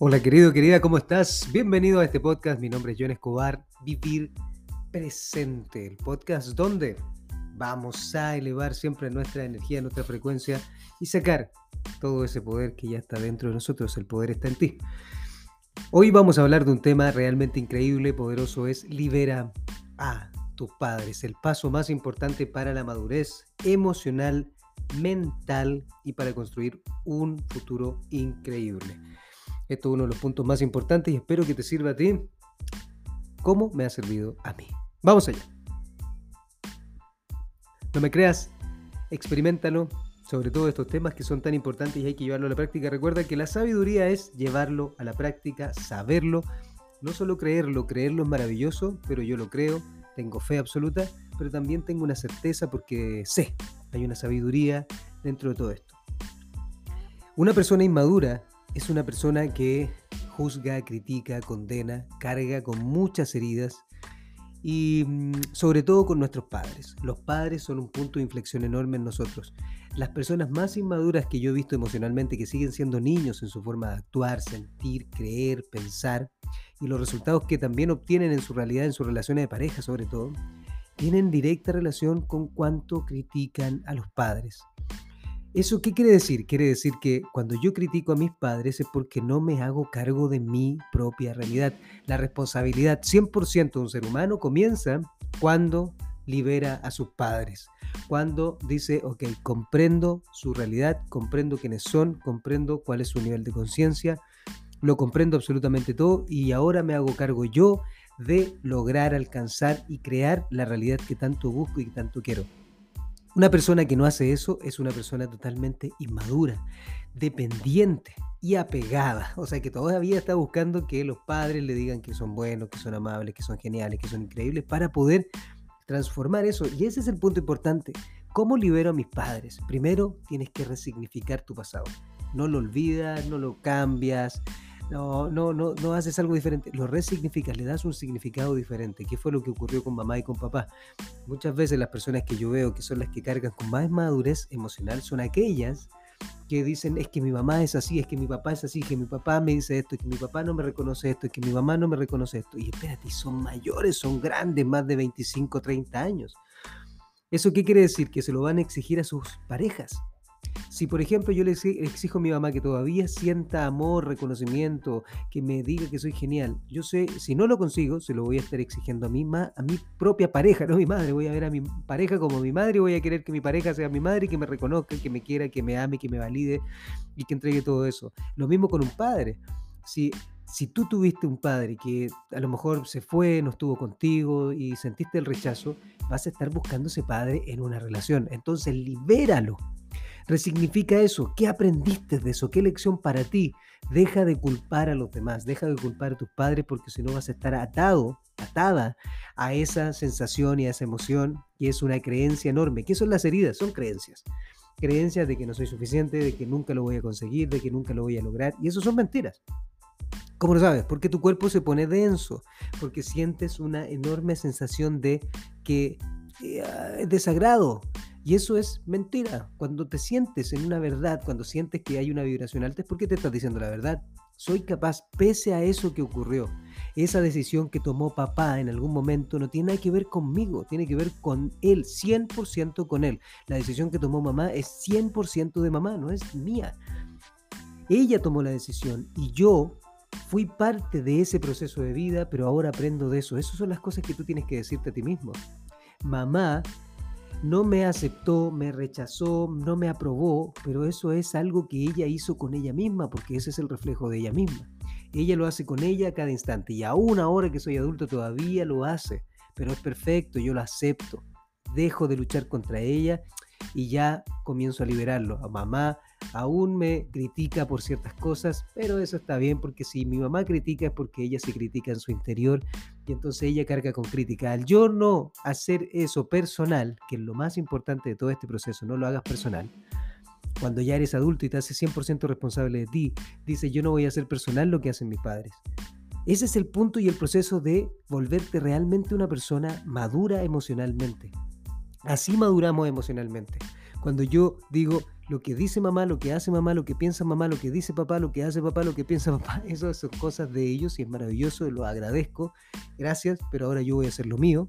Hola querido, querida, ¿cómo estás? Bienvenido a este podcast. Mi nombre es John Escobar. Vivir presente. El podcast donde vamos a elevar siempre nuestra energía, nuestra frecuencia y sacar todo ese poder que ya está dentro de nosotros. El poder está en ti. Hoy vamos a hablar de un tema realmente increíble, poderoso. Es libera a tus padres. El paso más importante para la madurez emocional, mental y para construir un futuro increíble. Esto es uno de los puntos más importantes y espero que te sirva a ti como me ha servido a mí. Vamos allá. No me creas, experimentalo, sobre todo estos temas que son tan importantes y hay que llevarlo a la práctica. Recuerda que la sabiduría es llevarlo a la práctica, saberlo, no solo creerlo, creerlo es maravilloso, pero yo lo creo, tengo fe absoluta, pero también tengo una certeza porque sé, hay una sabiduría dentro de todo esto. Una persona inmadura es una persona que juzga, critica, condena, carga con muchas heridas y mm, sobre todo con nuestros padres. Los padres son un punto de inflexión enorme en nosotros. Las personas más inmaduras que yo he visto emocionalmente, que siguen siendo niños en su forma de actuar, sentir, creer, pensar, y los resultados que también obtienen en su realidad, en sus relaciones de pareja sobre todo, tienen directa relación con cuánto critican a los padres. ¿Eso qué quiere decir? Quiere decir que cuando yo critico a mis padres es porque no me hago cargo de mi propia realidad. La responsabilidad 100% de un ser humano comienza cuando libera a sus padres. Cuando dice, ok, comprendo su realidad, comprendo quiénes son, comprendo cuál es su nivel de conciencia, lo comprendo absolutamente todo y ahora me hago cargo yo de lograr alcanzar y crear la realidad que tanto busco y que tanto quiero. Una persona que no hace eso es una persona totalmente inmadura, dependiente y apegada. O sea, que todavía está buscando que los padres le digan que son buenos, que son amables, que son geniales, que son increíbles, para poder transformar eso. Y ese es el punto importante. ¿Cómo libero a mis padres? Primero, tienes que resignificar tu pasado. No lo olvidas, no lo cambias, no, no, no, no haces algo diferente, lo resignificas, le das un significado diferente. ¿Qué fue lo que ocurrió con mamá y con papá? Muchas veces las personas que yo veo que son las que cargan con más madurez emocional son aquellas que dicen es que mi mamá es así, es que mi papá es así, que mi papá me dice esto, es que mi papá no me reconoce esto, es que mi mamá no me reconoce esto. Y espérate, son mayores, son grandes, más de 25, 30 años. ¿Eso qué quiere decir? Que se lo van a exigir a sus parejas. Si, por ejemplo, yo le exijo a mi mamá que todavía sienta amor, reconocimiento, que me diga que soy genial, yo sé, si no lo consigo, se lo voy a estar exigiendo a mi, a mi propia pareja, no a mi madre. Voy a ver a mi pareja como mi madre, voy a querer que mi pareja sea mi madre, que me reconozca, que me quiera, que me ame, que me valide y que entregue todo eso. Lo mismo con un padre. Si si tú tuviste un padre que a lo mejor se fue, no estuvo contigo y sentiste el rechazo, vas a estar buscando ese padre en una relación. Entonces, libéralo. Resignifica eso. ¿Qué aprendiste de eso? ¿Qué lección para ti? Deja de culpar a los demás, deja de culpar a tus padres porque si no vas a estar atado, atada a esa sensación y a esa emoción y es una creencia enorme. ¿Qué son las heridas? Son creencias. Creencias de que no soy suficiente, de que nunca lo voy a conseguir, de que nunca lo voy a lograr. Y eso son mentiras. ¿Cómo lo sabes? Porque tu cuerpo se pone denso, porque sientes una enorme sensación de que eh, desagrado, y eso es mentira. Cuando te sientes en una verdad, cuando sientes que hay una vibración alta, es porque te estás diciendo la verdad. Soy capaz, pese a eso que ocurrió, esa decisión que tomó papá en algún momento no tiene nada que ver conmigo, tiene que ver con él, 100% con él. La decisión que tomó mamá es 100% de mamá, no es mía. Ella tomó la decisión y yo fui parte de ese proceso de vida, pero ahora aprendo de eso. Esas son las cosas que tú tienes que decirte a ti mismo. Mamá no me aceptó, me rechazó, no me aprobó, pero eso es algo que ella hizo con ella misma, porque ese es el reflejo de ella misma. Ella lo hace con ella a cada instante y aún ahora que soy adulto todavía lo hace, pero es perfecto, yo lo acepto. Dejo de luchar contra ella y ya comienzo a liberarlo. A mamá aún me critica por ciertas cosas, pero eso está bien porque si mi mamá critica es porque ella se critica en su interior y entonces ella carga con crítica. Al yo no hacer eso personal, que es lo más importante de todo este proceso, no lo hagas personal. Cuando ya eres adulto y te haces 100% responsable de ti, dice yo no voy a hacer personal lo que hacen mis padres. Ese es el punto y el proceso de volverte realmente una persona madura emocionalmente. Así maduramos emocionalmente. Cuando yo digo, lo que dice mamá, lo que hace mamá, lo que piensa mamá, lo que dice papá, lo que hace papá, lo que piensa papá, eso son cosas de ellos y es maravilloso, lo agradezco, gracias, pero ahora yo voy a hacer lo mío,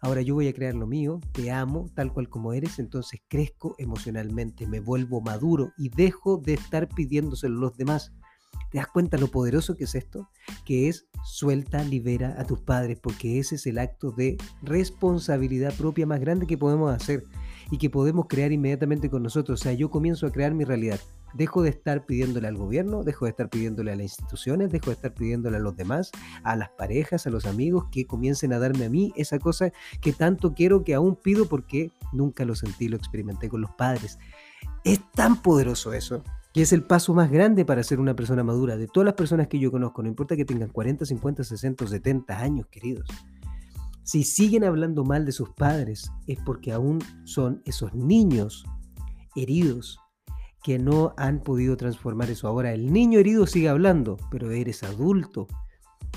ahora yo voy a crear lo mío, te amo tal cual como eres, entonces crezco emocionalmente, me vuelvo maduro y dejo de estar pidiéndoselo a los demás. ¿Te das cuenta lo poderoso que es esto? Que es suelta, libera a tus padres, porque ese es el acto de responsabilidad propia más grande que podemos hacer y que podemos crear inmediatamente con nosotros. O sea, yo comienzo a crear mi realidad. Dejo de estar pidiéndole al gobierno, dejo de estar pidiéndole a las instituciones, dejo de estar pidiéndole a los demás, a las parejas, a los amigos, que comiencen a darme a mí esa cosa que tanto quiero, que aún pido porque nunca lo sentí, lo experimenté con los padres. Es tan poderoso eso, que es el paso más grande para ser una persona madura. De todas las personas que yo conozco, no importa que tengan 40, 50, 60, 70 años, queridos. Si siguen hablando mal de sus padres es porque aún son esos niños heridos que no han podido transformar eso. Ahora el niño herido sigue hablando, pero eres adulto.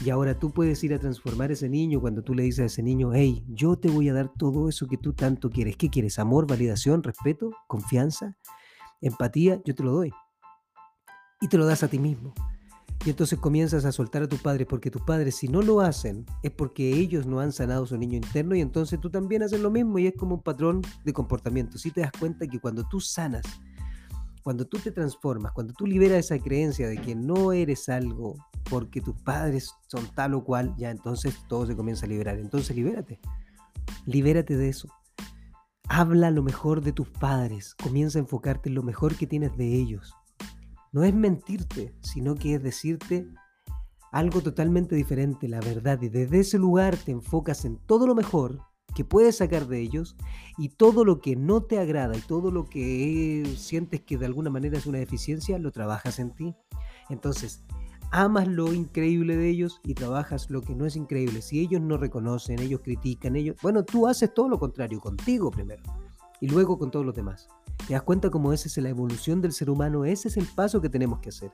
Y ahora tú puedes ir a transformar ese niño cuando tú le dices a ese niño, hey, yo te voy a dar todo eso que tú tanto quieres. ¿Qué quieres? ¿Amor, validación, respeto, confianza, empatía? Yo te lo doy. Y te lo das a ti mismo. Y entonces comienzas a soltar a tus padres, porque tus padres si no lo hacen es porque ellos no han sanado su niño interno y entonces tú también haces lo mismo y es como un patrón de comportamiento. Si te das cuenta que cuando tú sanas, cuando tú te transformas, cuando tú liberas esa creencia de que no eres algo porque tus padres son tal o cual, ya entonces todo se comienza a liberar. Entonces libérate, libérate de eso. Habla lo mejor de tus padres, comienza a enfocarte en lo mejor que tienes de ellos no es mentirte, sino que es decirte algo totalmente diferente, la verdad. Y desde ese lugar te enfocas en todo lo mejor que puedes sacar de ellos y todo lo que no te agrada y todo lo que sientes que de alguna manera es una deficiencia, lo trabajas en ti. Entonces, amas lo increíble de ellos y trabajas lo que no es increíble. Si ellos no reconocen, ellos critican, ellos... Bueno, tú haces todo lo contrario, contigo primero y luego con todos los demás. ¿Te das cuenta cómo esa es la evolución del ser humano? Ese es el paso que tenemos que hacer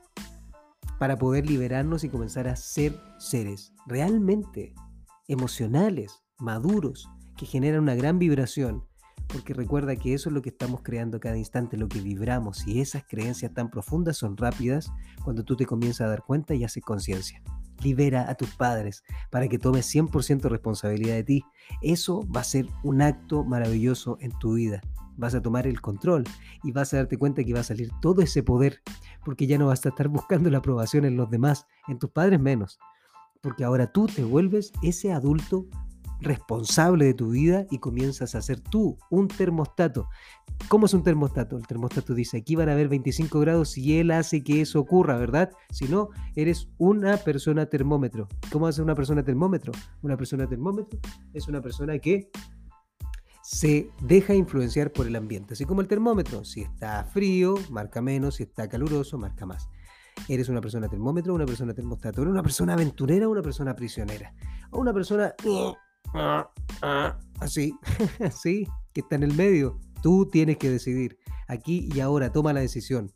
para poder liberarnos y comenzar a ser seres realmente emocionales, maduros, que generan una gran vibración. Porque recuerda que eso es lo que estamos creando cada instante, lo que vibramos. Y esas creencias tan profundas son rápidas cuando tú te comienzas a dar cuenta y haces conciencia libera a tus padres para que tomes 100% responsabilidad de ti. Eso va a ser un acto maravilloso en tu vida. Vas a tomar el control y vas a darte cuenta que va a salir todo ese poder, porque ya no vas a estar buscando la aprobación en los demás, en tus padres menos, porque ahora tú te vuelves ese adulto responsable de tu vida y comienzas a ser tú un termostato. ¿Cómo es un termostato? El termostato dice, aquí van a haber 25 grados y él hace que eso ocurra, ¿verdad? Si no, eres una persona termómetro. ¿Cómo hace una persona termómetro? Una persona termómetro es una persona que se deja influenciar por el ambiente, así como el termómetro. Si está frío, marca menos, si está caluroso, marca más. ¿Eres una persona termómetro, una persona termostato? ¿Eres una persona aventurera una persona prisionera? ¿O una persona así, así, que está en el medio. Tú tienes que decidir. Aquí y ahora, toma la decisión.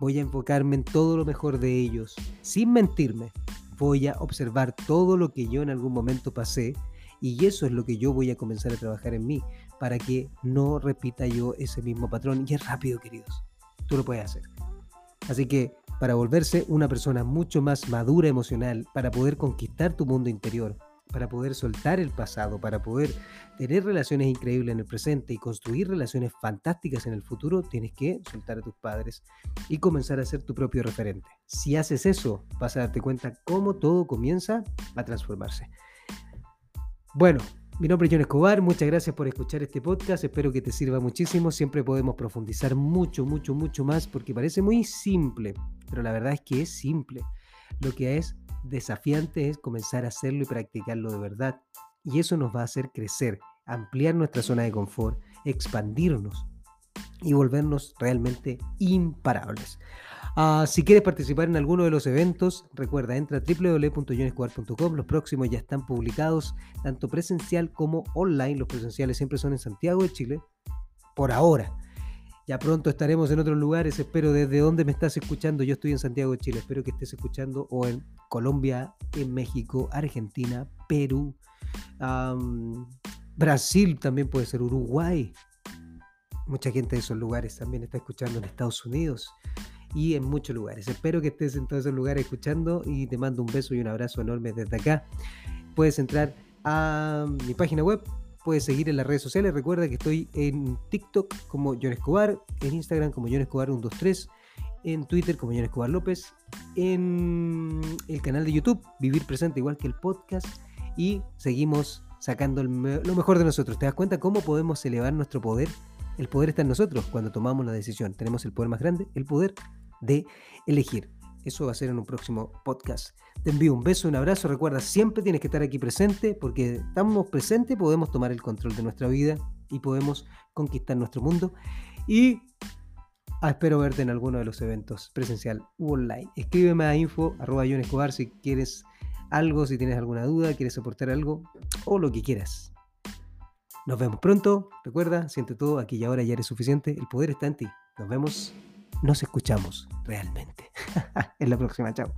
Voy a enfocarme en todo lo mejor de ellos, sin mentirme. Voy a observar todo lo que yo en algún momento pasé y eso es lo que yo voy a comenzar a trabajar en mí para que no repita yo ese mismo patrón. Y es rápido, queridos. Tú lo puedes hacer. Así que para volverse una persona mucho más madura emocional, para poder conquistar tu mundo interior, para poder soltar el pasado, para poder tener relaciones increíbles en el presente y construir relaciones fantásticas en el futuro, tienes que soltar a tus padres y comenzar a ser tu propio referente. Si haces eso, vas a darte cuenta cómo todo comienza a transformarse. Bueno, mi nombre es John Escobar, muchas gracias por escuchar este podcast, espero que te sirva muchísimo, siempre podemos profundizar mucho, mucho, mucho más porque parece muy simple, pero la verdad es que es simple. Lo que es desafiante es comenzar a hacerlo y practicarlo de verdad. Y eso nos va a hacer crecer, ampliar nuestra zona de confort, expandirnos y volvernos realmente imparables. Ah, si quieres participar en alguno de los eventos, recuerda, entra a www.jonescobar.com. Los próximos ya están publicados, tanto presencial como online. Los presenciales siempre son en Santiago de Chile, por ahora. Ya pronto estaremos en otros lugares, espero desde donde me estás escuchando. Yo estoy en Santiago de Chile, espero que estés escuchando o en Colombia, en México, Argentina, Perú, Brasil también puede ser, Uruguay, Mucha gente de esos lugares también está escuchando en Estados Unidos y en muchos lugares. Espero que estés en todos esos lugares escuchando y te mando un beso y un abrazo enorme desde acá. Puedes entrar a mi página web, puedes seguir en las redes sociales. Recuerda que estoy en TikTok como John Escobar, en Instagram como John Escobar 123, en Twitter como John Escobar López, en el canal de YouTube Vivir Presente igual que el podcast y seguimos sacando lo mejor de nosotros. ¿Te das cuenta cómo podemos elevar nuestro poder? El poder está en nosotros cuando tomamos la decisión. Tenemos el poder más grande, el poder de elegir. Eso va a ser en un próximo podcast. Te envío un beso, un abrazo. Recuerda, siempre tienes que estar aquí presente porque estamos presentes, podemos tomar el control de nuestra vida y podemos conquistar nuestro mundo. Y ah, espero verte en alguno de los eventos presencial u online. Escríbeme a info arroba Escobar si quieres algo, si tienes alguna duda, quieres soportar algo o lo que quieras. Nos vemos pronto. Recuerda, siente todo, aquí y ahora ya eres suficiente. El poder está en ti. Nos vemos, nos escuchamos realmente. en la próxima, chao.